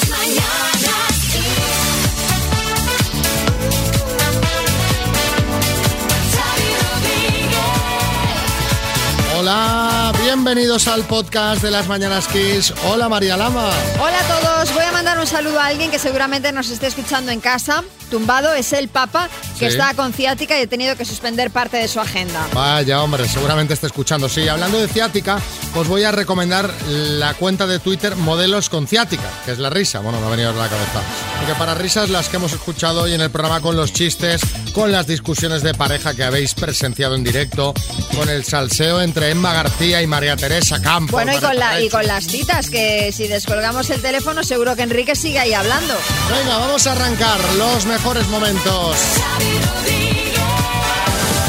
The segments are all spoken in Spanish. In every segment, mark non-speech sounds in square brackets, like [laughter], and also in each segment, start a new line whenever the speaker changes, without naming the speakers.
Las mañanas
bienvenidos al podcast de las Mañanas Kiss. Hola María Lama.
Hola a todos, voy a mandar un saludo a alguien que seguramente nos esté escuchando en casa. Tumbado es el Papa, que
Sí.
está con ciática y ha tenido que suspender parte de su agenda.
Vaya hombre, seguramente está escuchando. Sí, hablando de ciática, os voy a recomendar la cuenta de Twitter Modelos con ciática, que es la risa. Bueno, me ha venido a la cabeza. Porque para risas las que hemos escuchado hoy en el programa con los chistes, con las discusiones de pareja que habéis presenciado en directo, con el salseo entre Emma García y María Teresa Campos.
Bueno, y con,
María
la, y con las citas, que si descolgamos el teléfono seguro que Enrique sigue ahí hablando.
Venga, vamos a arrancar los mejores momentos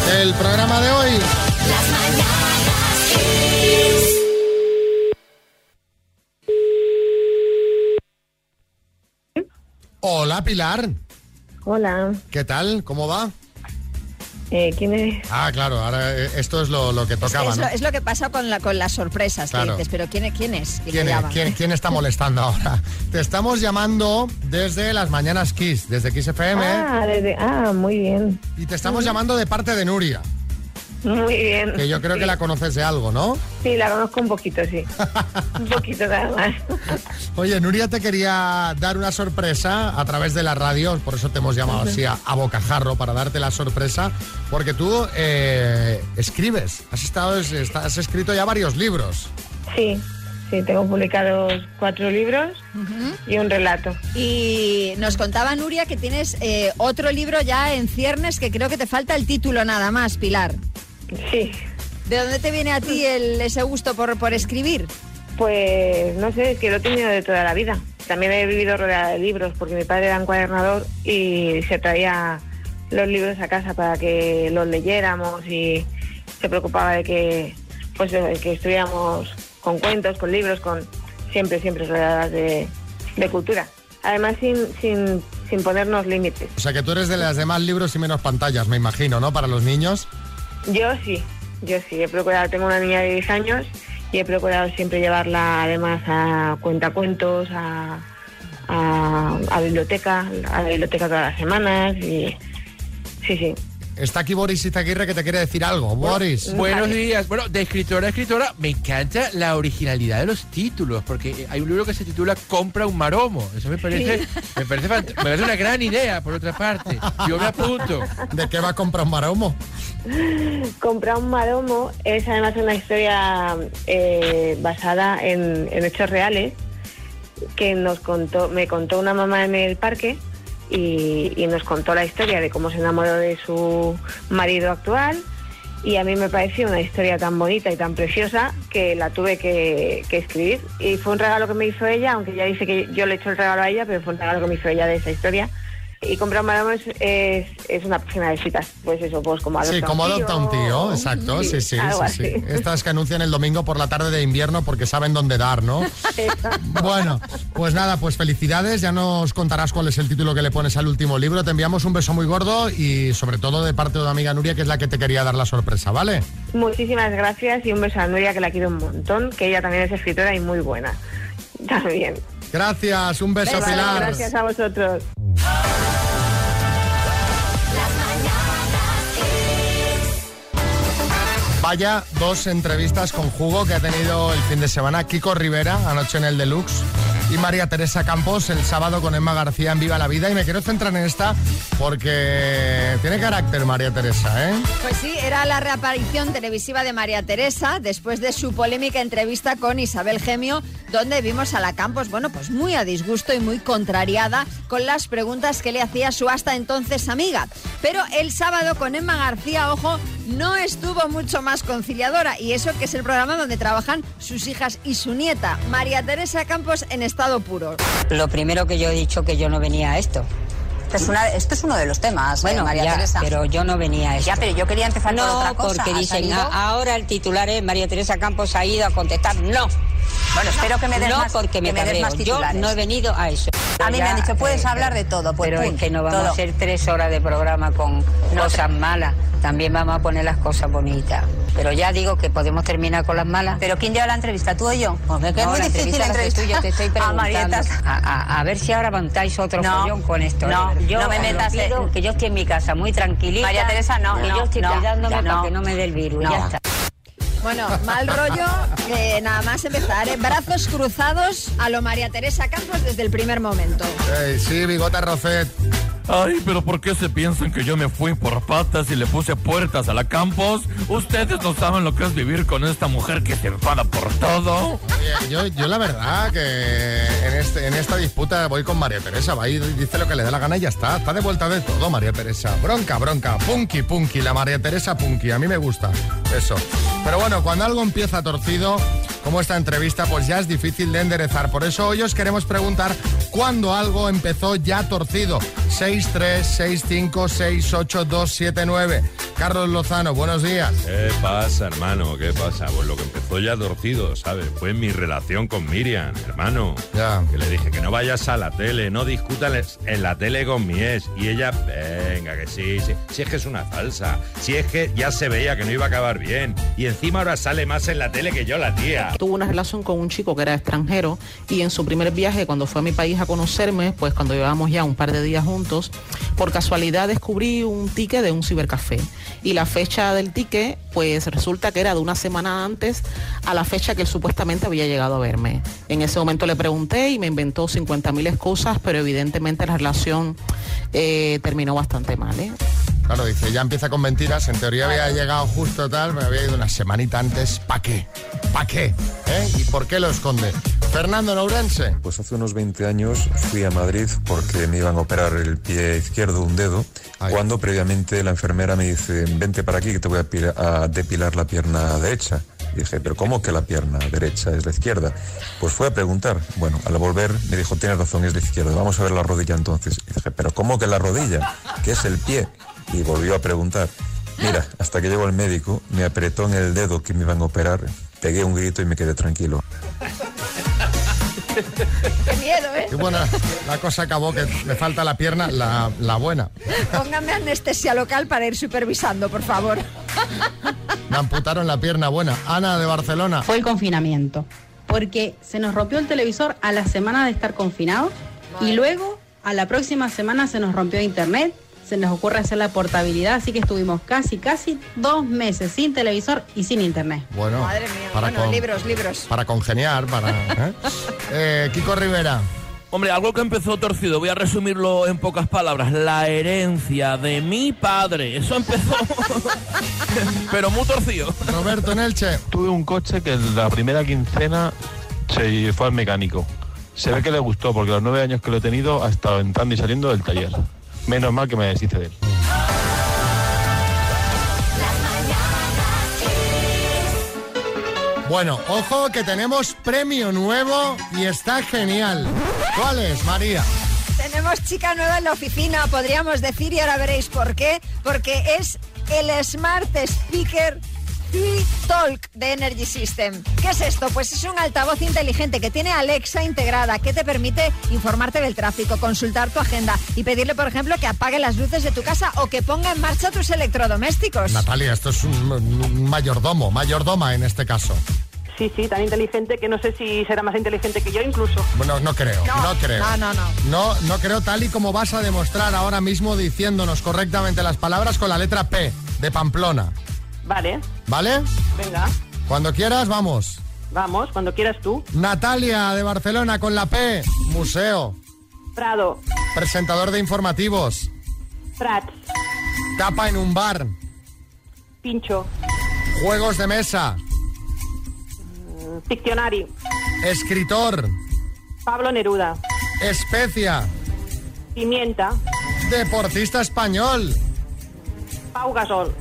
del programa de hoy.
Las mañanas Kiss.
Hola Pilar,
Hola,
¿qué tal? ¿Cómo va?
Eh, ¿quién es?
Ah, claro, ahora eh, esto es lo, lo que tocaba,
es,
¿no?
lo, es lo que pasa con, la, con las sorpresas,
Claro.
que dices, pero ¿quién, quién es? ¿Quién.
¿Quién- quién está molestando ahora? Te estamos llamando desde las mañanas Kiss, desde Kiss FM,
Ah, desde, ah, muy bien,
y te estamos llamando de parte de Nuria,
muy bien.
que yo creo que la conoces de algo, ¿no?
Sí, la conozco un poquito, sí. [laughs] un poquito nada más.
Oye, Nuria te quería dar una sorpresa a través de la radio, por eso te hemos llamado así a, a bocajarro, para darte la sorpresa, porque tú eh, escribes, has, estado, has escrito ya varios libros.
Sí, sí, tengo publicados cuatro libros y un relato.
Y nos contaba Nuria que tienes eh, otro libro ya en ciernes que creo que te falta el título nada más, Pilar.
Sí,
¿De dónde te viene a ti el, ese gusto por, por escribir?
pues no sé, es que lo he tenido de toda la vida. También he vivido rodeada de libros porque mi padre era encuadernador y se traía los libros a casa para que los leyéramos y se preocupaba de que pues de que estuviéramos con cuentos, con libros, con siempre, siempre rodeadas de, de cultura. Además sin, sin, sin ponernos límites.
O sea que tú eres de las demás libros y menos pantallas, me imagino, ¿no? Para los niños.
Yo sí, yo sí, he procurado, tengo una niña de 10 años y he procurado siempre llevarla además a cuentacuentos, a, a, a biblioteca, a la biblioteca todas las semanas y sí, sí.
Está aquí Boris Izaguirre que te quiere decir algo. Boris.
Buenos días. Bueno, de escritora a escritora, me encanta la originalidad de los títulos, porque hay un libro que se titula Compra un maromo. Eso me parece, [laughs] me parece, me parece una gran idea, por otra parte. Yo me apunto.
¿De qué va a comprar un maromo?
Comprar un maromo es además una historia eh, basada en, en hechos reales que nos contó, me contó una mamá en el parque y, nos contó la historia de cómo se enamoró de su marido actual y a mí me pareció una historia tan bonita y tan preciosa que la tuve que, que escribir y fue un regalo que me hizo ella, aunque ella dice que yo le he hecho el regalo a ella, pero fue un regalo que me hizo ella de esa historia. Y comprar un maromo es, una página de citas, pues eso, pues como adopta
Sí, como adopta un tío, exacto, sí, sí,
algo
sí. Estas que anuncian el domingo por la tarde de invierno porque saben dónde dar, ¿no? Bueno, pues nada, pues felicidades, ya nos contarás cuál es el título que le pones al último libro, te enviamos un beso muy gordo y sobre todo de parte de tu amiga Nuria, que es la que te quería dar la sorpresa, ¿vale?
Muchísimas gracias y un beso a Nuria, que la quiero un montón, que ella también es escritora y muy buena. También.
Gracias, un beso, Pilar.
Gracias a vosotros.
Vaya dos entrevistas con jugo que ha tenido el fin de semana Kiko Rivera anoche en el Deluxe y María Teresa Campos el sábado con Emma García en Viva la Vida y me quiero centrar en esta porque tiene carácter María Teresa, ¿eh?
Pues sí, era la reaparición televisiva de María Teresa después de su polémica entrevista con Isabel Gemio, donde vimos a la Campos, bueno, pues muy a disgusto y muy contrariada con las preguntas que le hacía su hasta entonces amiga. Pero el sábado con Emma García, ojo, no estuvo mucho más conciliadora y eso que es el programa donde trabajan sus hijas y su nieta, María Teresa Campos en estado puro.
Lo primero que yo he dicho que yo no venía a esto.
Esto es, una- esto es uno de los temas,
Bueno,
eh, María
ya,
Teresa.
pero yo no venía a esto.
Ya, pero yo quería empezar por
no,
otra cosa.
porque
¿Ha
dicen? "Ah, ahora el titular es María Teresa Campos ha ido a contestar. No,
Bueno, espero que me des
no
más,
porque me
que me des
cabreo.
más
Yo
titulares.
no he venido a eso.
A mí me han dicho, puedes
eh,
hablar de todo, pues
Pero
pum,
es que no vamos
todo.
a hacer tres horas de programa con cosas malas. También vamos a poner las cosas bonitas. Pero ya digo que podemos terminar con las malas.
Pero ¿quién lleva la entrevista, tú o yo? Porque que
No,
es muy
la
difícil
entrevista la tú, yo te estoy [laughs] preguntando. A, a- a ver si ahora montáis otro
No,
follón con esto.
no,
¿eh? yo
no me metas en-
pido, que yo estoy en mi casa muy tranquilita.
María Teresa, no,
Que
no,
yo estoy
no,
cuidándome para
no.
que no me dé el virus. Ya está.
Bueno, mal rollo, nada más empezar. ¿eh? Brazos cruzados a lo María Teresa Campos desde el primer momento.
Sí, bigota Rofet.
Ay, pero ¿por qué se piensan que yo me fui por patas y le puse puertas a la campus? Ustedes no saben lo que es vivir con esta mujer que se enfada por todo.
Yo, yo la verdad que en, este, en esta disputa voy con María Teresa. Va y dice lo que le dé la gana y ya está. Está de vuelta de todo, María Teresa. Bronca, bronca. Punky, punky. La María Teresa punky. A mí me gusta eso. Pero bueno, cuando algo empieza torcido, como esta entrevista, pues ya es difícil de enderezar. Por eso hoy os queremos preguntar cuándo algo empezó ya torcido. 636568279. Carlos Lozano, buenos días.
¿Qué pasa, hermano? ¿Qué pasa? Pues lo que empezó ya torcido, ¿sabes? Fue mi relación con Miriam, hermano.
Ya.
Que le dije que no vayas a la tele, no discutas en la tele con mi ex. Y ella, venga, que sí, sí. Si es que es una falsa. Si es que ya se veía que no iba a acabar bien. Y encima ahora sale más en la tele que yo la tía.
Tuvo una relación con un chico que era extranjero y en su primer viaje, cuando fue a mi país a conocerme, pues cuando llevábamos ya un par de días juntos, por casualidad descubrí un ticket de un cibercafé. Y la fecha del ticket, pues resulta que era de una semana antes a la fecha que él supuestamente había llegado a verme. En ese momento le pregunté y me inventó 50 mil excusas, pero evidentemente la relación eh, terminó bastante mal. ¿eh?
Claro, dice, ya empieza con mentiras. En teoría había llegado justo tal, me había ido una semanita antes. ¿Para qué? ¿Para qué? ¿Eh? ¿Y por qué lo esconde? Fernando Nourense.
Pues hace unos 20 años fui a Madrid porque me iban a operar el pie izquierdo, un dedo,
Ay.
cuando previamente la enfermera me dice, vente para aquí que te voy a, pila- a depilar la pierna derecha. Dije, pero ¿cómo que la pierna derecha es la izquierda? Pues fue a preguntar. Bueno, al volver me dijo, tienes razón, es la izquierda. Vamos a ver la rodilla entonces. Y dije, pero ¿cómo que la rodilla? ¿Qué es el pie? Y volvió a preguntar. Mira, hasta que llegó el médico, me apretó en el dedo que me iban a operar, pegué un grito y me quedé tranquilo.
Qué miedo, ¿eh?
Qué buena la cosa acabó, que me falta la pierna, la, la buena.
Póngame anestesia local para ir supervisando, por favor.
Me amputaron la pierna buena. Ana de Barcelona.
fue el confinamiento. Porque se nos rompió el televisor a la semana de estar confinados y luego a la próxima semana se nos rompió internet, se nos ocurre hacer la portabilidad, así que estuvimos casi, casi dos meses sin televisor y sin internet.
Bueno,
Madre mía.
para,
bueno,
con-
libros, libros.
para congeniar, para... ¿eh? [laughs] Eh, Kiko Rivera.
Hombre, algo que empezó torcido, voy a resumirlo en pocas palabras. La herencia de mi padre. Eso empezó. [laughs] Pero muy torcido.
Roberto Nelche.
Tuve un coche que en la primera quincena se fue al mecánico. Se ve que le gustó porque los nueve años que lo he tenido ha estado entrando y saliendo del taller. Menos mal que me deshice de él.
Bueno, ojo que tenemos premio nuevo y está genial. ¿Cuál es, María?
Tenemos chica nueva en la oficina, podríamos decir, y ahora veréis por qué. Porque es el Smart Speaker 3 Talk de Energy System. ¿Qué es esto? Pues es un altavoz inteligente que tiene Alexa integrada, que te permite informarte del tráfico, consultar tu agenda y pedirle, por ejemplo, que apague las luces de tu casa o que ponga en marcha tus electrodomésticos.
Natalia, esto es un, un mayordomo, mayordoma en este caso.
Sí, sí, tan inteligente que no sé si será más inteligente que yo incluso.
Bueno, no creo, no, creo.
No, no, no.
No, no creo tal y como vas a demostrar ahora mismo diciéndonos correctamente las palabras con la letra P de Pamplona.
Vale,
¿Vale?
venga,
Cuando quieras, vamos.
vamos, cuando quieras tú.
Natalia de Barcelona con la P. Museo.
Prado,
Presentador de informativos.
Prats,
Tapa en un bar.
Pincho,
Juegos de mesa.
Piccionari,
Escritor.
Pablo Neruda,
Especia.
Pimienta,
Deportista español.
Pau Gasol.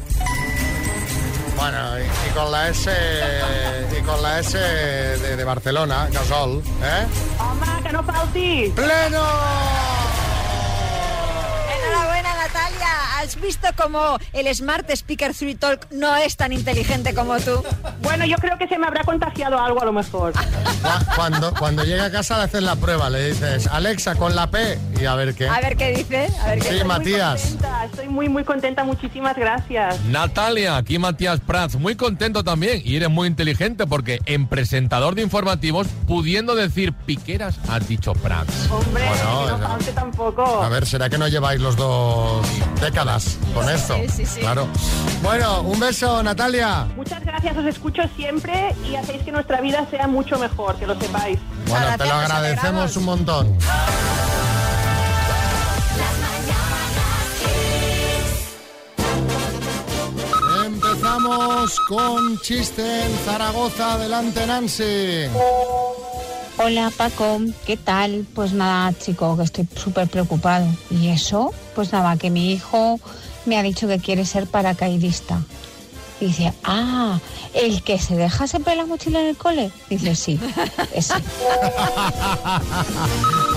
Bueno, y, y con la S y con la S de, de Barcelona, Gasol, ¿eh?
¡Home, que no falti!
¡Pleno!
Enhorabuena, Natalia. ¿Has visto cómo el Smart Speaker 3 Talk no es tan inteligente como tú?
Bueno, yo creo que se me habrá contagiado algo a lo mejor. [laughs]
Cu- Cuando, cuando llega a casa le haces la prueba, le dices, Alexa, con la P, y a ver qué.
A ver qué dice. A ver qué
Sí. Matías.
Contenta, Estoy muy, muy contenta. Muchísimas gracias.
Natalia, aquí Matías Prats, muy contento también y eres muy inteligente porque en presentador de informativos, pudiendo decir piqueras, has dicho Prats.
Hombre,
Bueno,
no falte tampoco.
A ver, ¿será que no lleváis los dos décadas con esto?
Sí, sí, sí.
Claro. Bueno, un beso, Natalia.
Muchas gracias, os escucho siempre y hacéis que nuestra vida sea mucho mejor, que lo sepáis.
Bueno, te lo agradecemos un montón. Empezamos con chiste en Zaragoza. Adelante, Nancy.
Hola Paco, ¿qué tal? Pues nada, chico, que estoy súper preocupado. ¿Y eso? Pues nada, que mi hijo me ha dicho que quiere ser paracaidista. Dice, ah, ¿el que se deja siempre la mochila en el cole? Dice, sí, ese.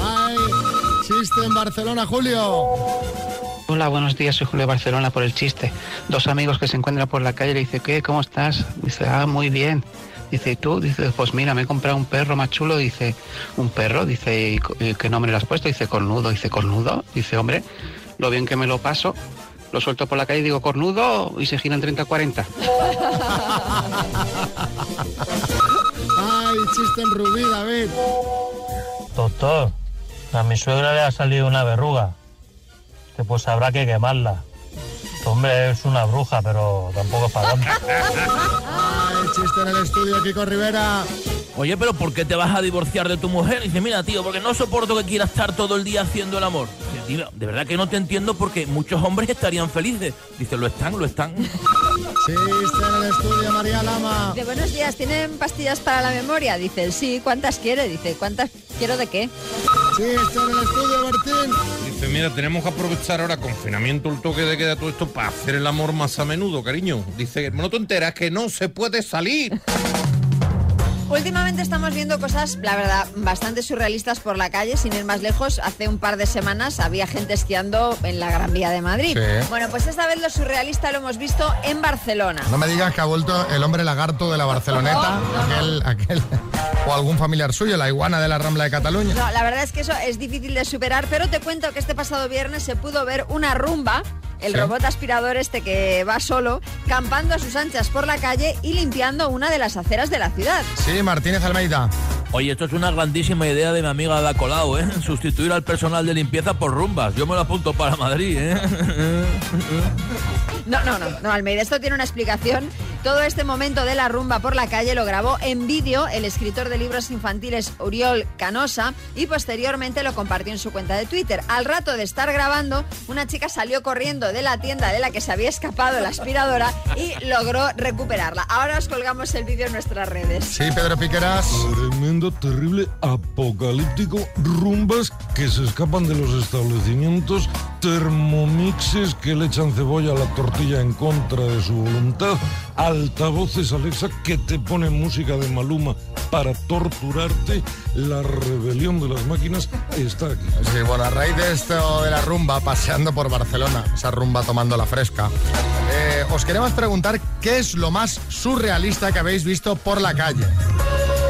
Ay, chiste en Barcelona, Julio.
Hola, buenos días, soy Julio Barcelona por el chiste. Dos amigos que se encuentran por la calle le dice, ¿qué? ¿Cómo estás? Dice, ah, muy bien. Dice, ¿y tú? Dice, pues mira, me he comprado un perro más chulo. Dice, ¿un perro? Dice, ¿y co- y qué nombre le has puesto? Dice, cornudo. Dice, ¿cornudo? Dice, hombre, lo bien que me lo paso. Lo suelto por la calle y digo, cornudo, y se giran 30-40.
Ay, chiste en Rubí, David.
Doctor, a mi suegra le ha salido una verruga. Que pues habrá que quemarla. Hombre, es una bruja, pero tampoco es para tanto.
Ay, chiste en el estudio, Kiko Rivera.
Oye, pero ¿por qué te vas a divorciar de tu mujer? Dice, mira, tío, porque no soporto que quieras estar todo el día haciendo el amor. Dice, "Tío, de verdad que no te entiendo porque muchos hombres estarían felices. Dice, lo están, lo están.
Chiste en el estudio, María Lama.
De buenos días, ¿tienen pastillas para la memoria? Dice, sí, ¿cuántas quiere? Dice, ¿cuántas quiero de qué?
Chiste en el estudio, Bertín.
Dice, mira, tenemos que aprovechar ahora confinamiento, el toque de queda, todo esto para hacer el amor más a menudo, cariño. Dice, no te enteras que no se puede salir.
Últimamente estamos viendo cosas, la verdad, bastante surrealistas por la calle, sin ir más lejos. Hace un par de semanas había gente esquiando en la Gran Vía de Madrid.
Sí.
Bueno, pues esta vez lo surrealista lo hemos visto en Barcelona.
No me digas que ha vuelto el hombre lagarto de la Barceloneta, [laughs] aquel, aquel, o algún familiar suyo, la iguana de la Rambla de Cataluña.
No, la verdad es que eso es difícil de superar, pero te cuento que este pasado viernes se pudo ver una rumba, el
Sí.
robot aspirador este que va solo, campando a sus anchas por la calle y limpiando una de las aceras de la ciudad.
Sí, Martínez Almeida.
Oye, esto es una grandísima idea de mi amiga Ada Colau, ¿eh? [laughs] Sustituir al personal de limpieza por rumbas. Yo me lo apunto para Madrid, ¿eh? [laughs]
No, no, no, no, Almeida, esto tiene una explicación. Todo este momento de la rumba por la calle lo grabó en vídeo el escritor de libros infantiles Uriol Canosa y posteriormente lo compartió en su cuenta de Twitter. Al rato de estar grabando, una chica salió corriendo de la tienda de la que se había escapado la aspiradora y logró recuperarla. Ahora os colgamos el vídeo en nuestras redes.
Sí, Pedro Piqueras.
Tremendo, terrible, apocalíptico, rumbas que se escapan de los establecimientos, termomixes que le echan cebolla a la tortilla en contra de su voluntad, altavoces Alexa que te ponen música de Maluma para torturarte, la rebelión de las máquinas está aquí.
Sí, bueno, a raíz de esto de la rumba, paseando por Barcelona, esa rumba tomando la fresca, eh, os queremos preguntar qué es lo más surrealista que habéis visto por la calle.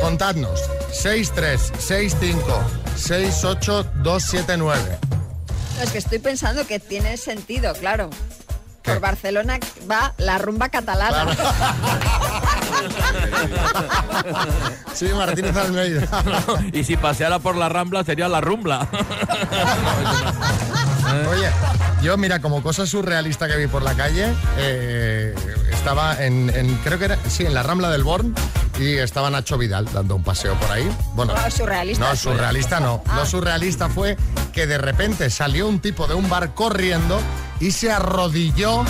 Contadnos. 636568279.
Es que estoy pensando que tiene sentido, claro. Por Barcelona va la rumba catalana. [laughs]
Sí, Martínez Almeida.
y si paseara por la Rambla sería la Rumbla. [laughs]
Oye, yo mira, como cosa surrealista que vi por la calle, eh, estaba en, en- creo que era, sí, en la Rambla del Born y estaba Nacho Vidal dando un paseo por ahí. Bueno,
No, surrealista.
no, surrealista no.
Ah.
Lo surrealista fue que de repente salió un tipo de un bar corriendo y se arrodilló,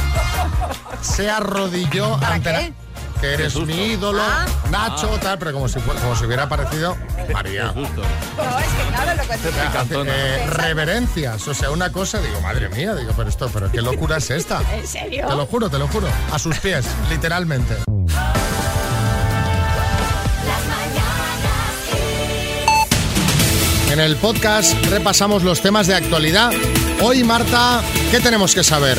se arrodilló ante la- que eres mi ídolo,
Ah.
Nacho, tal, pero como si, como si hubiera aparecido María.
No, es que claro, lo que
Eh, reverencias, o sea, una cosa, digo, madre mía, digo, pero esto, pero qué locura es esta.
¿En serio?
Te lo juro, te lo juro. A sus pies, literalmente. En el podcast repasamos los temas de actualidad. Hoy, Marta, ¿qué tenemos que saber?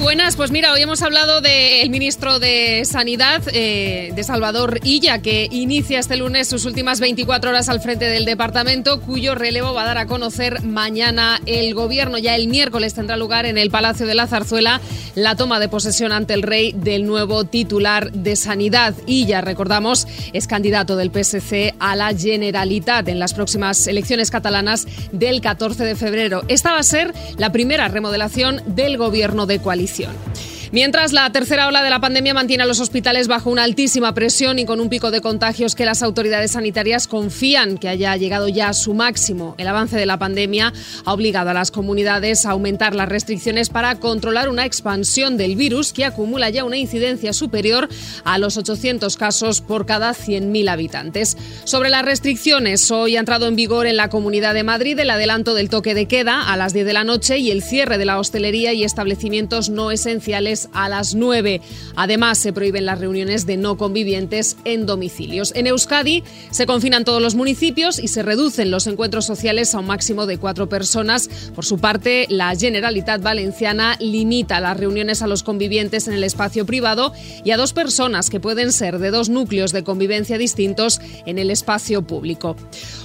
Buenas. Pues mira, hoy hemos hablado del ministro de Sanidad, eh, de Salvador Illa, que inicia este lunes sus últimas 24 horas al frente del departamento, cuyo relevo va a dar a conocer mañana el gobierno. Ya el miércoles tendrá lugar en el Palacio de la Zarzuela la toma de posesión ante el rey del nuevo titular de Sanidad. Illa, recordamos, es candidato del PSC a la Generalitat en las próximas elecciones catalanas del 14 de febrero. Esta va a ser la primera remodelación del gobierno de coalición decisión. Mientras la tercera ola de la pandemia mantiene a los hospitales bajo una altísima presión y con un pico de contagios que las autoridades sanitarias confían que haya llegado ya a su máximo, el avance de la pandemia ha obligado a las comunidades a aumentar las restricciones para controlar una expansión del virus que acumula ya una incidencia superior a los 800 casos por cada 100.000 habitantes. Sobre las restricciones, hoy ha entrado en vigor en la Comunidad de Madrid el adelanto del toque de queda a las 10 de la noche y el cierre de la hostelería y establecimientos no esenciales a las 9. Además, se prohíben las reuniones de no convivientes en domicilios. En Euskadi se confinan todos los municipios y se reducen los encuentros sociales a un máximo de cuatro personas. Por su parte, la Generalitat Valenciana limita las reuniones a los convivientes en el espacio privado y a dos personas que pueden ser de dos núcleos de convivencia distintos en el espacio público.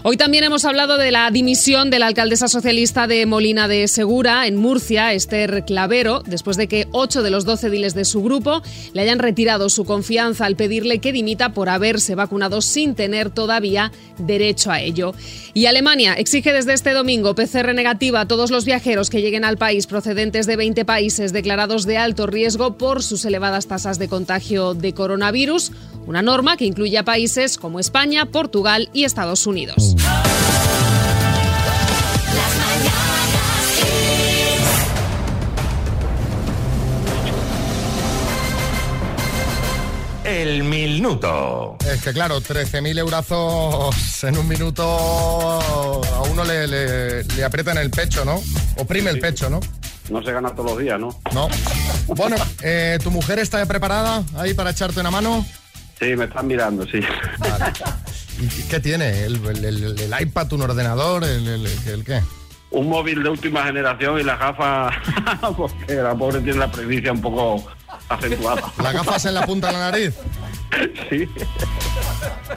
Hoy también hemos hablado de la dimisión de la alcaldesa socialista de Molina de Segura, en Murcia, Esther Clavero, después de que ocho de los 12 diles de su grupo le hayan retirado su confianza al pedirle que dimita por haberse vacunado sin tener todavía derecho a ello. Y Alemania exige desde este domingo PCR negativa a todos los viajeros que lleguen al país procedentes de 20 países declarados de alto riesgo por sus elevadas tasas de contagio de coronavirus, una norma que incluye a países como España, Portugal y Estados Unidos.
El minuto.
Es que claro, 13.000 eurazos en un minuto a uno le, le, le aprieta en el pecho, ¿no? Oprime el pecho, ¿no?
No se gana todos los días, ¿no?
No. Bueno, eh, ¿tu mujer está preparada ahí para echarte una mano?
Sí, me están mirando, sí.
¿Y qué tiene? ¿El, el- el- el iPad, un ordenador? ¿El, el- el- el qué?
Un móvil de última generación y las gafas, [laughs] porque la pobre tiene la presbicia un poco acentuada.
¿Las gafas en la punta de la nariz?
Sí.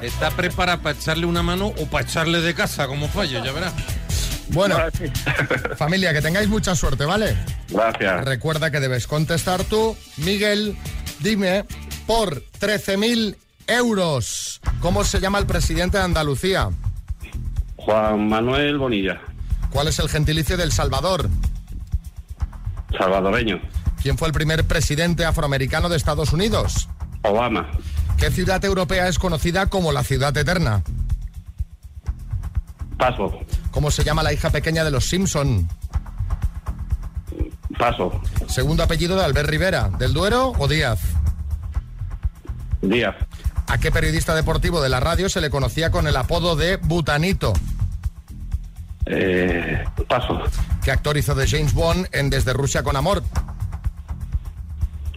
¿Está preparada para echarle una mano o para echarle de casa como fallo? Ya verás.
Bueno, [laughs] familia, que tengáis mucha suerte, ¿vale?
Gracias.
Recuerda que debes contestar tú. Miguel, dime, por 13.000 euros, ¿cómo se llama el presidente de Andalucía?
Juan Manuel Bonilla,
¿Cuál es el gentilicio del Salvador?
salvadoreño.
¿Quién fue el primer presidente afroamericano de Estados Unidos?
Obama,
¿Qué ciudad europea es conocida como la ciudad eterna?
paso,
¿Cómo se llama la hija pequeña de los Simpson?
paso,
Segundo apellido de Albert Rivera, ¿del Duero o Díaz?
Díaz,
¿A qué periodista deportivo de la radio se le conocía con el apodo de Butanito?
Eh, paso,
¿Qué actor hizo de James Bond en Desde Rusia con Amor?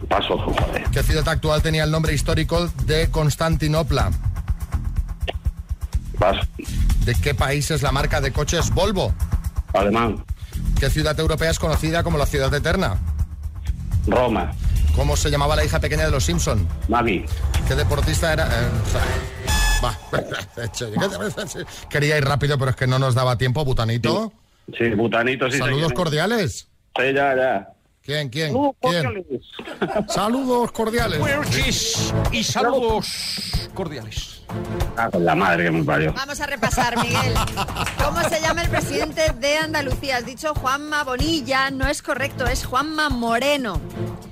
paso, joder.
¿Qué ciudad actual tenía el nombre histórico de Constantinopla?
paso,
¿De qué país es la marca de coches Volvo?
alemán,
¿Qué ciudad europea es conocida como la ciudad eterna?
Roma,
¿Cómo se llamaba la hija pequeña de los Simpson?
Maggie,
¿Qué deportista era? Eh, o sea, va. [laughs] Quería ir rápido, pero es que no nos daba tiempo, Butanito.
sí, butanito, sí.
Saludos cordiales.
Sí, ya, ya.
¿Quién, quién?
Saludos
¿Quién?
cordiales. [laughs]
Saludos cordiales.
y saludos cordiales.
Ah, con la madre que me parió.
Vamos a repasar, Miguel. ¿Cómo se llama el presidente de Andalucía? Has dicho Juanma Bonilla, no es correcto, es Juanma Moreno.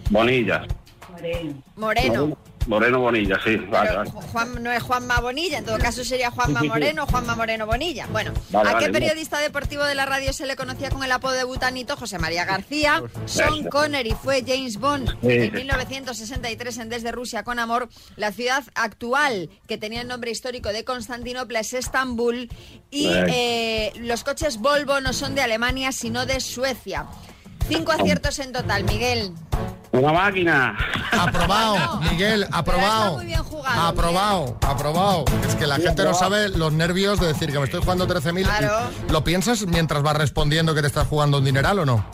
Bonilla.
Moreno.
Moreno Bonilla, sí. Vale, vale.
Juan, no es Juanma Bonilla, en todo caso sería Juanma. Moreno o Juanma Moreno Bonilla. Bueno,
Vale,
¿a qué periodista deportivo de la radio se le conocía con el apodo de Butanito? José María García. Sean
Eso.
Connery fue James Bond en
sí.
1963 en Desde Rusia con Amor. La ciudad actual que tenía el nombre histórico de Constantinopla es Estambul. Y eh, los coches Volvo no son de Alemania, sino de Suecia. Cinco aciertos en total, Miguel.
Una máquina.
Aprobado, [laughs] Miguel, aprobado.
muy bien jugado,
Aprobado, aprobado. Es que la gente no sabe los nervios de decir que me estoy jugando 13.000.
Claro.
¿Lo piensas mientras vas respondiendo que te estás jugando un dineral o no?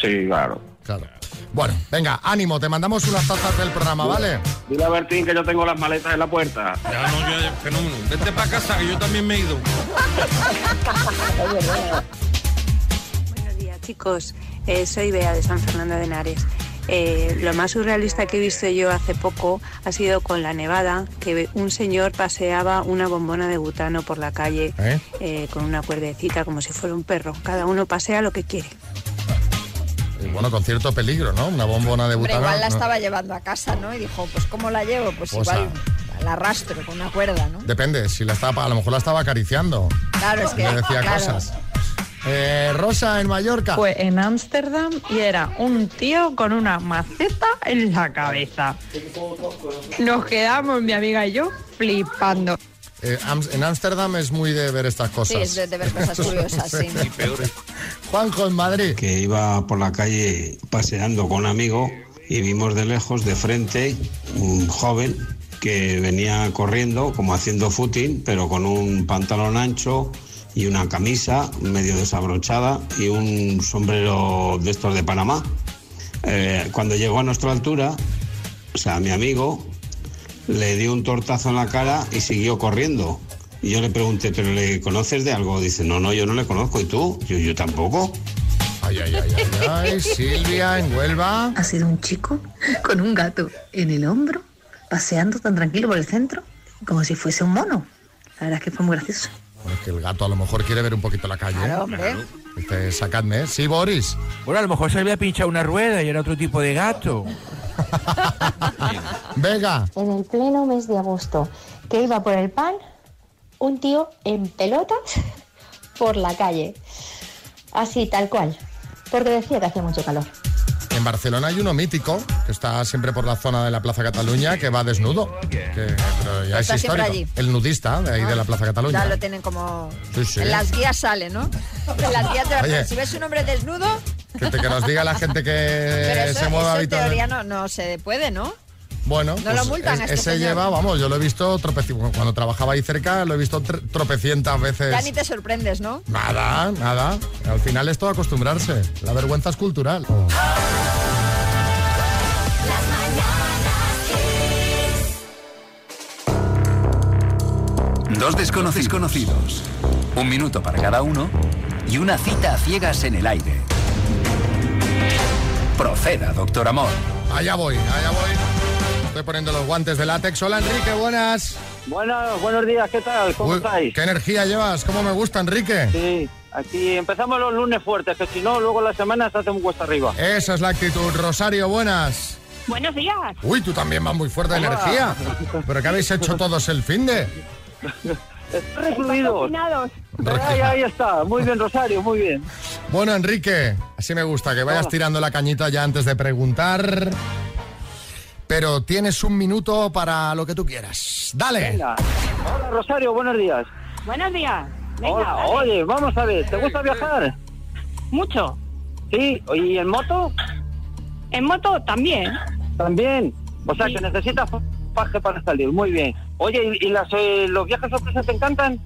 Sí, claro.
Claro. Bueno, venga, ánimo, te mandamos unas tazas del programa, ¿vale?
Dile a Bertín que yo tengo las maletas en la puerta.
Ya no, ya, ya, fenómeno. Vete para casa, que yo también me he ido. [laughs]
Buenos días, chicos. Eh, soy Bea de San Fernando de Henares. Eh, lo más surrealista que he visto yo hace poco ha sido con la nevada, que un señor paseaba una bombona de butano por la calle
¿Eh?
eh, con una cuerdecita como si fuera un perro. Cada uno pasea lo que quiere.
Y bueno, con cierto peligro, ¿no? Una bombona de butano.
igual la
no.
estaba llevando a casa, ¿no? Y dijo, pues ¿cómo la llevo? Pues
Pues
igual la arrastro con una cuerda, ¿no?
Depende, si la estaba, a lo mejor la estaba acariciando.
Claro, es que...
Le decía
claro.
cosas. Eh, Rosa, en Mallorca.
Pues en Ámsterdam y era un tío con una maceta en la cabeza. Nos quedamos, mi amiga y yo, flipando.
Eh, en Ámsterdam es muy de ver estas cosas.
Sí, es de, de ver cosas [laughs] curiosas, sí.
Juanjo, en Madrid.
que iba por la calle paseando con un amigo y vimos de lejos, de frente, un joven que venía corriendo, como haciendo footing, pero con un pantalón ancho y una camisa medio desabrochada y un sombrero de estos de Panamá. Eh, cuando llegó a nuestra altura, o sea, mi amigo le dio un tortazo en la cara y siguió corriendo. Y yo le pregunté, ¿pero le conoces de algo? Dice, no, no, yo no le conozco. ¿Y tú? Yo, yo tampoco.
Ay, ay, ay, ay, ay. Silvia, en Huelva.
Ha sido un chico con un gato en el hombro, paseando tan tranquilo por el centro, como si fuese un mono. La verdad es que fue muy gracioso.
Bueno, es que el gato a lo mejor quiere ver un poquito la calle.
Claro, hombre.
Dice, sacadme. Sí, Boris.
Bueno, a lo mejor se había pinchado una rueda y era otro tipo de gato. [laughs]
Vega.
En el pleno mes de agosto, que iba por el pan, un tío en pelotas por la calle. Así, tal cual. Porque decía que hacía mucho calor.
En Barcelona hay uno mítico que está siempre por la zona de la Plaza Cataluña que va desnudo. Que, pero ya
Está
es
siempre allí.
El nudista de ahí de la Plaza
Ya
Cataluña.
lo tienen como...
Sí, sí.
En las guías sale, ¿no? En las guías te la-. Si ves un hombre desnudo,
Que, te- que nos diga la gente que [laughs]
pero eso,
se mueve
eso en
habitualmente.
teoría no, no se puede, ¿no?
Bueno,
No lo multan a este
ese
señor.
lleva, vamos, yo lo he visto tropeci- cuando trabajaba ahí cerca, lo he visto tr- tropecientas veces.
Ya ni te sorprendes, ¿no?
Nada, nada. Al final es todo acostumbrarse. La vergüenza es cultural.
Dos desconocidos conocidos, un minuto para cada uno y una cita a ciegas en el aire. Proceda, doctor Amor.
Allá voy, allá voy. Estoy poniendo los guantes de látex. Hola, Enrique, buenas.
Bueno, buenos días, ¿qué tal? ¿Cómo
Uy,
estáis?
¿Qué energía llevas? ¿Cómo me gusta, Enrique?
Sí, aquí empezamos los lunes fuertes, que si no, luego la semana se hace un cuesta arriba.
Esa es la actitud. Rosario, buenas.
Buenos días.
Uy, tú también vas muy fuerte de
Hola.
energía. ¿Pero qué habéis hecho todos el fin de?
Recluidos. Ahí, ahí está, muy bien, Rosario, muy bien.
Bueno, Enrique, así me gusta, que vayas
Hola.
tirando la cañita ya antes de preguntar. Pero tienes un minuto para lo que tú quieras. Dale.
Venga. Hola, Rosario, buenos días.
Buenos días. Venga,
Hola, oye, vamos a ver, ¿te gusta viajar?
Mucho.
Sí, ¿y en moto?
En moto también.
También. O sea,
Sí.
que necesitas paje para salir, muy bien. Oye, ¿y, y las, eh, los viajes sorpresas te encantan?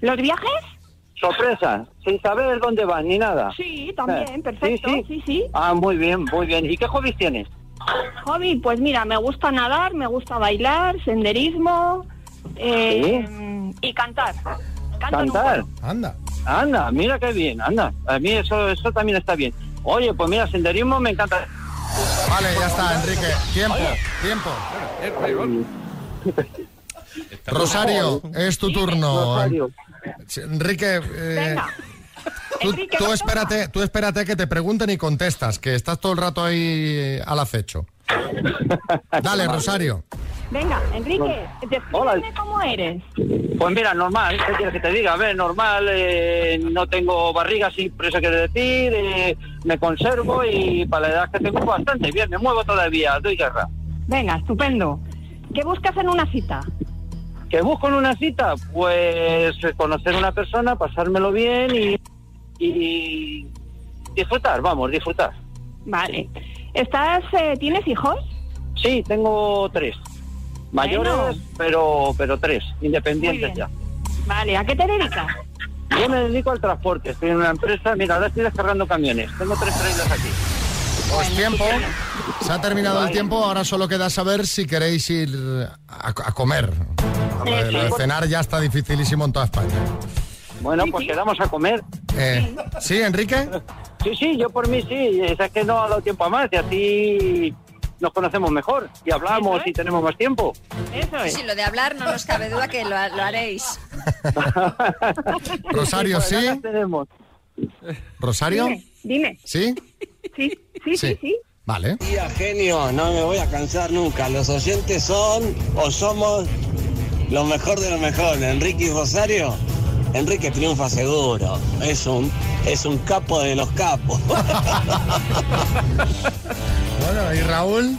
¿Los viajes?
Sorpresas, sin saber dónde van ni nada.
Sí, también, perfecto. Sí, sí.
Ah, muy bien, muy bien. ¿Y qué hobbies tienes?
Hobby, pues mira, me gusta nadar, me gusta bailar, senderismo eh, y cantar. Canto en un
Cantar.
coro.
Anda.
Anda, mira qué bien, anda. A mí eso, eso también está bien. Oye, pues mira, senderismo me encanta.
Vale, ya está, Enrique. Tiempo, tiempo. [laughs] Rosario, es tu turno.
Rosario.
Enrique, eh,
Venga. [laughs]
tú,
Enrique,
tú
¿cómo
espérate, tú espérate que te pregunten y contestas, que estás todo el rato ahí eh, al acecho. [laughs] Dale, Rosario.
Venga, Enrique, descríbeme cómo eres.
Pues mira, normal, ¿qué quieres que te diga? A ver, normal, eh, no tengo barriga, por eso quiere decir, eh, me conservo y para la edad que tengo bastante bien, me muevo todavía, doy guerra.
Venga, estupendo. ¿Qué buscas en una cita?
¿Qué busco en una cita? Pues eh, conocer a una persona, pasármelo bien y, y disfrutar, vamos, disfrutar.
Vale. ¿Estás, eh, ¿Tienes hijos?
Sí, tengo tres. Mayores,
Bueno.
pero pero tres, independientes ya.
Vale, ¿a qué te dedicas?
Yo me dedico al transporte, estoy en una empresa, mira, ahora estoy descargando camiones, tengo tres trailers aquí.
Pues tiempo. Se ha terminado el tiempo, ahora solo queda saber si queréis ir a, a comer. Lo de, lo de cenar ya está dificilísimo en toda España.
Bueno, pues quedamos a comer.
Eh, ¿Sí, Enrique?
Sí, sí, yo por mí sí. Es que no ha dado tiempo a más y así nos conocemos mejor y hablamos y tenemos más tiempo.
Eso es. Sí, lo de hablar no nos cabe duda que lo, lo haréis. [laughs]
Rosario,
Sí, pues.
¿Rosario?
Dime, dime.
¿Sí?
Sí, sí, sí, sí.
Vale.
Día genio, no me voy a cansar nunca. Los oyentes son o somos lo mejor de lo mejor. Enrique y Rosario. Enrique triunfa seguro. Es un, es un capo de los capos. [laughs]
Bueno, ¿y Raúl?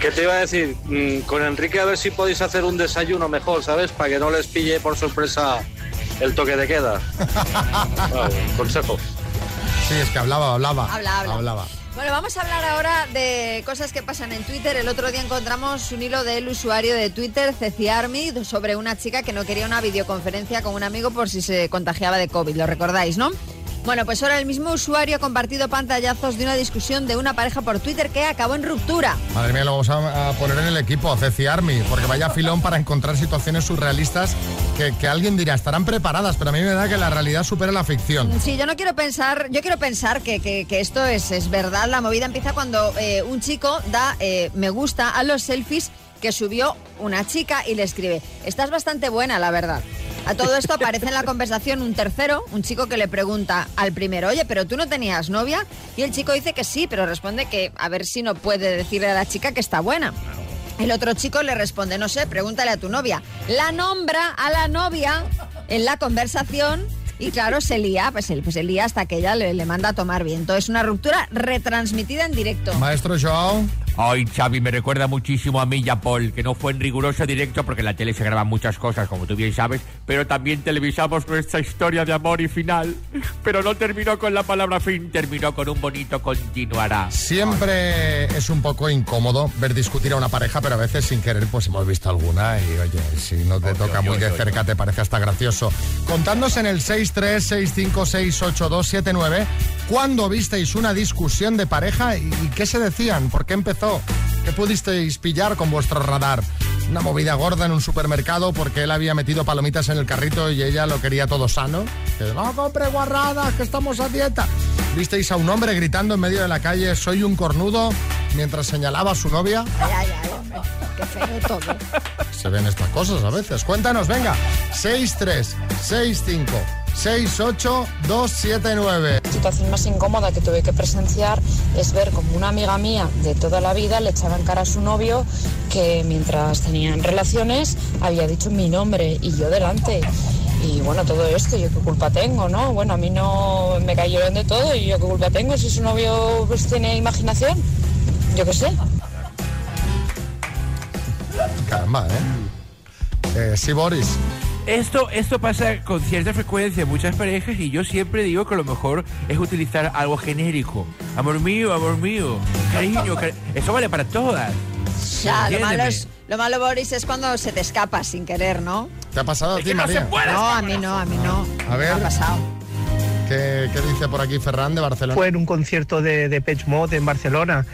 ¿Qué te iba a decir? Mm, con Enrique a ver si podéis hacer un desayuno mejor, ¿sabes? Para que no les pille por sorpresa el toque de queda. [laughs] Vale, consejo.
Sí, es que hablaba, hablaba.
Habla, habla.
Hablaba.
Bueno, vamos a hablar ahora de cosas que pasan en Twitter. El otro día encontramos un hilo del usuario de Twitter, Ceci Army, sobre una chica que no quería una videoconferencia con un amigo por si se contagiaba de COVID. ¿Lo recordáis, no? Bueno, pues ahora el mismo usuario ha compartido pantallazos de una discusión de una pareja por Twitter que acabó en ruptura.
Madre mía, lo vamos a, a poner en el equipo, Ceci Army, porque vaya filón para encontrar situaciones surrealistas que, que alguien dirá, estarán preparadas, pero a mí me da que la realidad supera la ficción.
Sí, yo no quiero pensar, yo quiero pensar que, que- que esto es, es verdad. La movida empieza cuando eh, un chico da eh, me gusta a los selfies que subió una chica y le escribe, estás bastante buena, la verdad. A todo esto aparece en la conversación un tercero, un chico que le pregunta al primero, oye, pero tú no tenías novia? Y el chico dice que sí, pero responde que a ver si no puede decirle a la chica que está buena. El otro chico le responde, no sé, pregúntale a tu novia. La nombra a la novia en la conversación y claro, se lía, pues se, pues se lía hasta que ella le, le manda a tomar viento. Es una ruptura retransmitida en directo.
Maestro Joao.
Ay, Xavi, me recuerda muchísimo a mí y a Paul, que no fue en riguroso directo porque en la tele se graban muchas cosas, como tú bien sabes, pero también televisamos nuestra historia de amor y final. Pero no terminó con la palabra fin, terminó con un bonito continuará.
Siempre es un poco incómodo ver discutir a una pareja, pero a veces sin querer pues hemos visto alguna y oye, si no te toca muy de cerca te parece hasta gracioso. Contadnos en el 636568279 cuándo visteis una discusión de pareja y qué se decían, por qué empezó, qué pudisteis pillar con vuestro radar. Una movida gorda en un supermercado porque él había metido palomitas en el carrito y ella lo quería todo sano. Que no compre guarradas, que estamos a dieta. Visteis a un hombre gritando en medio de la calle, soy un cornudo, mientras señalaba a su novia.
Ay, ay, ay, hombre, qué feo todo.
Se ven estas cosas a veces. Cuéntanos, venga. 6365 68279.
La situación más incómoda que tuve que presenciar es ver como una amiga mía de toda la vida le echaba en cara a su novio que mientras tenían relaciones había dicho mi nombre y yo delante. Y bueno, todo esto, ¿yo qué culpa tengo, no? Bueno, a mí no me cayeron de todo y yo qué culpa tengo si su novio pues tiene imaginación. Yo qué sé.
Caramba, ¿eh? Eh, sí, Boris.
Esto, esto pasa con cierta frecuencia en muchas parejas y yo siempre digo que lo mejor es utilizar algo genérico. Amor mío, amor mío, cariño, cari- eso vale para todas.
Ya, lo malo, es, lo malo, Boris, es cuando se te escapa sin querer, ¿no?
¿Te ha pasado a ti, María?
No, a mí no, a mí no.
A ver.
Me ha pasado.
¿Qué, qué dice por aquí Ferran de Barcelona?
Fue en un concierto de, de Pech Mode en Barcelona.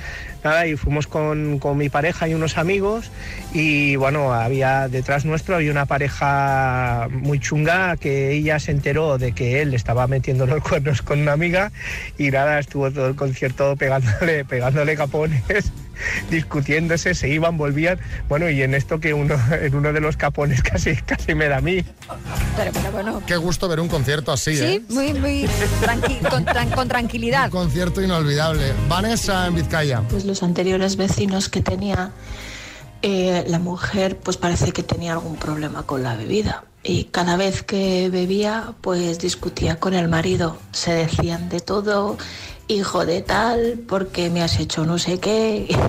Nada, y fuimos con, con mi pareja y unos amigos. Y bueno, había detrás nuestro había una pareja muy chunga que ella se enteró de que él estaba metiendo los cuernos con una amiga. Y nada, estuvo todo el concierto pegándole, pegándole capones. [laughs] discutiéndose, se iban, volvían, bueno, y en esto que uno, en uno de los capones casi, casi me da a mí.
Pero, pero bueno.
Qué gusto ver un concierto así, ¿eh?
Sí, muy, muy tranqui- con, tran- con tranquilidad.
Un concierto inolvidable. Vanessa en Vizcaya.
Pues los anteriores vecinos que tenía, eh, la mujer pues parece que tenía algún problema con la bebida. Y cada vez que bebía, pues discutía con el marido. Se decían de todo, hijo de tal, porque me has hecho no sé qué. [laughs]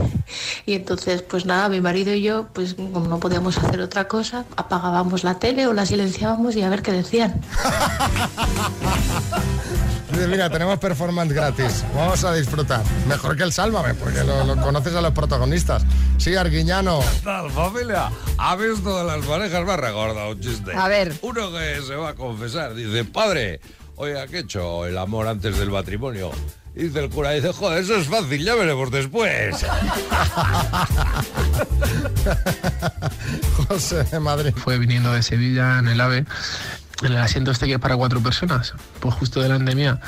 Y entonces, pues nada, mi marido y yo, pues como no podíamos hacer otra cosa, apagábamos la tele o la silenciábamos y a ver qué decían. [laughs]
Dice, Mira, tenemos performance gratis. Vamos a disfrutar. Mejor que el Sálvame, porque lo, lo conoces a los protagonistas. Sí, Arguiñano.
¿Qué tal, familia? ¿Ha visto de las parejas? Me ha recordado un chiste.
A ver.
Uno que se va a confesar dice, padre, oiga, ¿qué he hecho el amor antes del matrimonio?
Y dice el cura, dice, joder, eso es fácil, ya veremos después. [laughs]
José de Madrid.
Fue viniendo de Sevilla en el AVE, en el asiento este que es para cuatro personas. Pues justo delante mía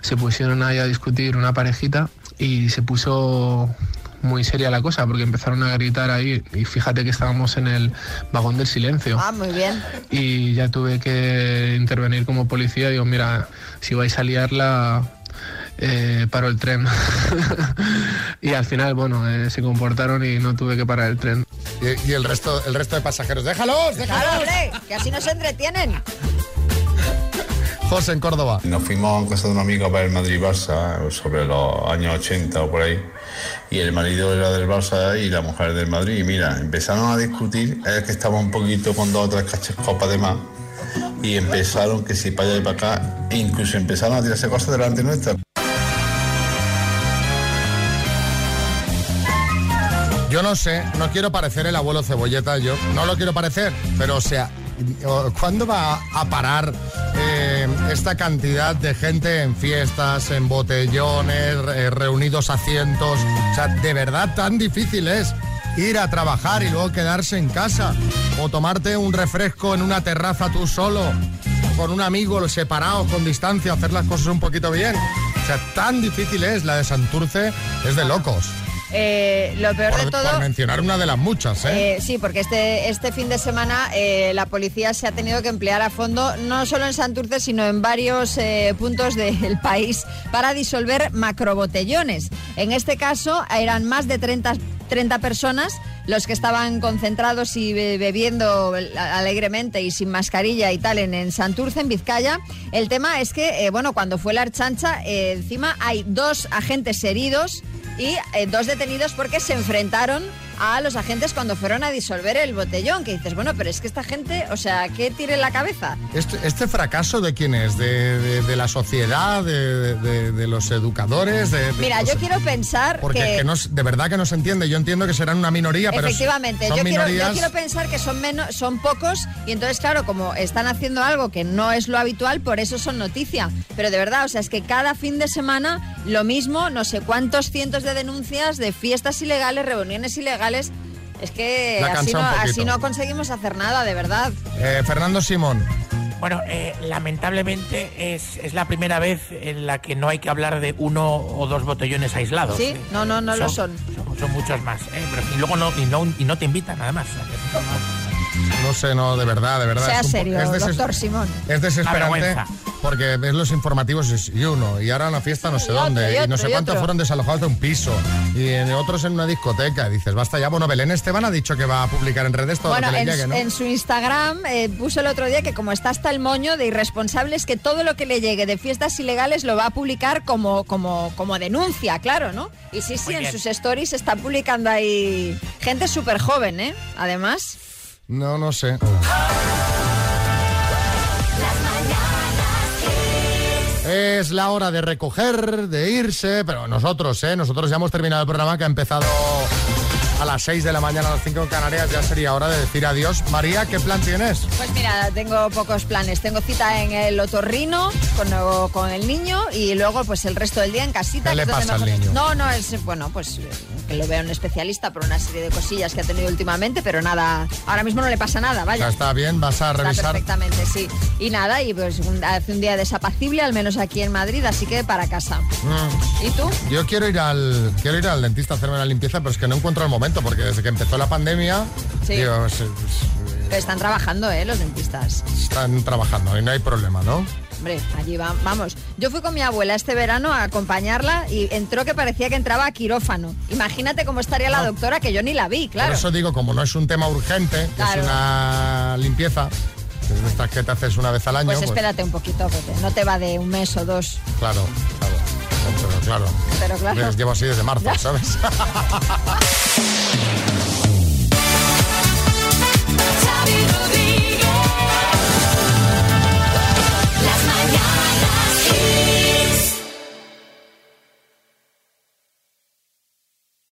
se pusieron ahí a discutir una parejita y se puso muy seria la cosa porque empezaron a gritar ahí y fíjate que estábamos en el vagón del silencio.
Ah, muy bien.
y ya tuve que intervenir como policía. Digo, mira, si vais a liarla, eh, paro el tren. [laughs] y al final, bueno, eh, se comportaron y no tuve que parar el tren.
Y, y el resto, el resto de pasajeros, déjalos, déjalos.
hombre, que así no se entretienen.
José en Córdoba.
Nos fuimos a casa de un amigo para el Madrid-Barça sobre los años 80 o por ahí. Y el marido era del Barça y la mujer del Madrid. Y mira, empezaron a discutir. Es que estaba un poquito con dos o tres cachas copas de más. Y empezaron que si para allá y para acá. E incluso empezaron a tirarse cosas delante nuestra.
Yo no sé, no quiero parecer el abuelo cebolleta, yo no lo quiero parecer, pero o sea, ¿cuándo va a parar eh, esta cantidad de gente en fiestas, en botellones, eh, reunidos a cientos? O sea, de verdad tan difícil es ir a trabajar y luego quedarse en casa o tomarte un refresco en una terraza tú solo con un amigo separado con distancia, hacer las cosas un poquito bien. O sea, tan difícil es la de Santurce, es de locos.
Eh, lo peor de
Por,
todo...
por mencionar una de las muchas, ¿eh?
Eh, sí, porque este, este fin de semana eh, la policía se ha tenido que emplear a fondo, no solo en Santurce, sino en varios eh, puntos del [laughs] país para disolver macrobotellones. En este caso eran más de 30, 30 personas los que estaban concentrados y be- bebiendo alegremente y sin mascarilla y tal en, en Santurce, en Vizcaya. El tema es que, eh, bueno, cuando fue la archancha, eh, encima hay dos agentes heridos y eh, dos detenidos porque se enfrentaron a los agentes cuando fueron a disolver el botellón. Que dices, bueno, pero es que esta gente, o sea, ¿qué tire en la cabeza?
Este, este fracaso de quién es? ¿De, de- de la sociedad? ¿De, los educadores? De,
Mira, yo quiero pensar
Porque
que...
que no, de verdad que no se entiende. Yo entiendo que serán una minoría, pero
Efectivamente,
son
yo quiero, yo
minorías.
quiero pensar que son menos, son pocos y entonces claro, como están haciendo algo que no es lo habitual, por eso son noticia. Pero de verdad, o sea, es que cada fin de semana lo mismo, no sé cuántos cientos de denuncias de fiestas ilegales, reuniones ilegales. Es que así no, así conseguimos hacer nada, de verdad.
Eh, Fernando Simón.
Bueno, eh, lamentablemente es, es la primera vez en la que no hay que hablar de uno o dos botellones aislados.
Sí,
¿eh?
no, no, no lo son.
Son, son muchos más. ¿eh? Pero- y luego no y, no, y no te invitan, además.
No sé, no, de verdad, de verdad.
Sea
es un po-
serio,
es
doctor Simón.
Es desesperante. Porque ves los informativos y uno, y ahora una fiesta no sé
Y otro,
dónde,
y
y, no sé cuántos fueron desalojados de un piso, y en otros en una discoteca. Y dices, basta ya. Bueno, Belén Esteban ha dicho que va a publicar en redes todo
Bueno,
lo que
en,
le llegue, ¿no?
en su Instagram eh, puso el otro día que como está hasta el moño de irresponsables, que todo lo que le llegue de fiestas ilegales lo va a publicar como, como, como denuncia, claro, ¿no? Y sí, sí,
Muy
en
bien.
sus stories está publicando ahí gente súper joven, ¿eh? Además.
No, no sé. Es la hora de recoger, de irse, pero nosotros, ¿eh? Nosotros ya hemos terminado el programa que ha empezado a las 6 de la mañana, a las 5 en Canarias. Ya sería hora de decir adiós. María, ¿qué plan tienes?
Pues mira, tengo pocos planes. Tengo cita en el otorrino con, con el niño y luego pues el resto del día en casita.
¿Qué le pasa al niño?
No, no, es bueno, pues eh, que lo vea un especialista por una serie de cosillas que ha tenido últimamente, pero nada, ahora mismo no le pasa nada,
Ya
vaya.
está bien, vas a
Está
revisar.
perfectamente, sí. Y nada, y pues un- hace un día desapacible, al menos aquí en Madrid, así que para casa.
Mm.
¿Y tú?
Yo quiero ir al quiero ir al dentista a hacerme la limpieza, pero es que no encuentro el momento, porque desde que empezó la pandemia,
Sí.
digo, se- se-
Pero están trabajando, ¿eh? Los dentistas.
están trabajando y no hay problema, ¿no?
Hombre, allí va- vamos. Yo fui con mi abuela este verano a acompañarla y entró que parecía que entraba a quirófano. Imagínate cómo estaría la doctora, que yo ni la vi, claro.
Por eso digo, como no es un tema urgente, que es una limpieza, de estas que te haces una vez al año,
Pues
pues,
espérate un poquito, porque no te va de un mes o dos.
claro, claro. Pero claro.
Pero claro.
Llevo así desde marzo. [laughs] ¿sabes? [laughs] melody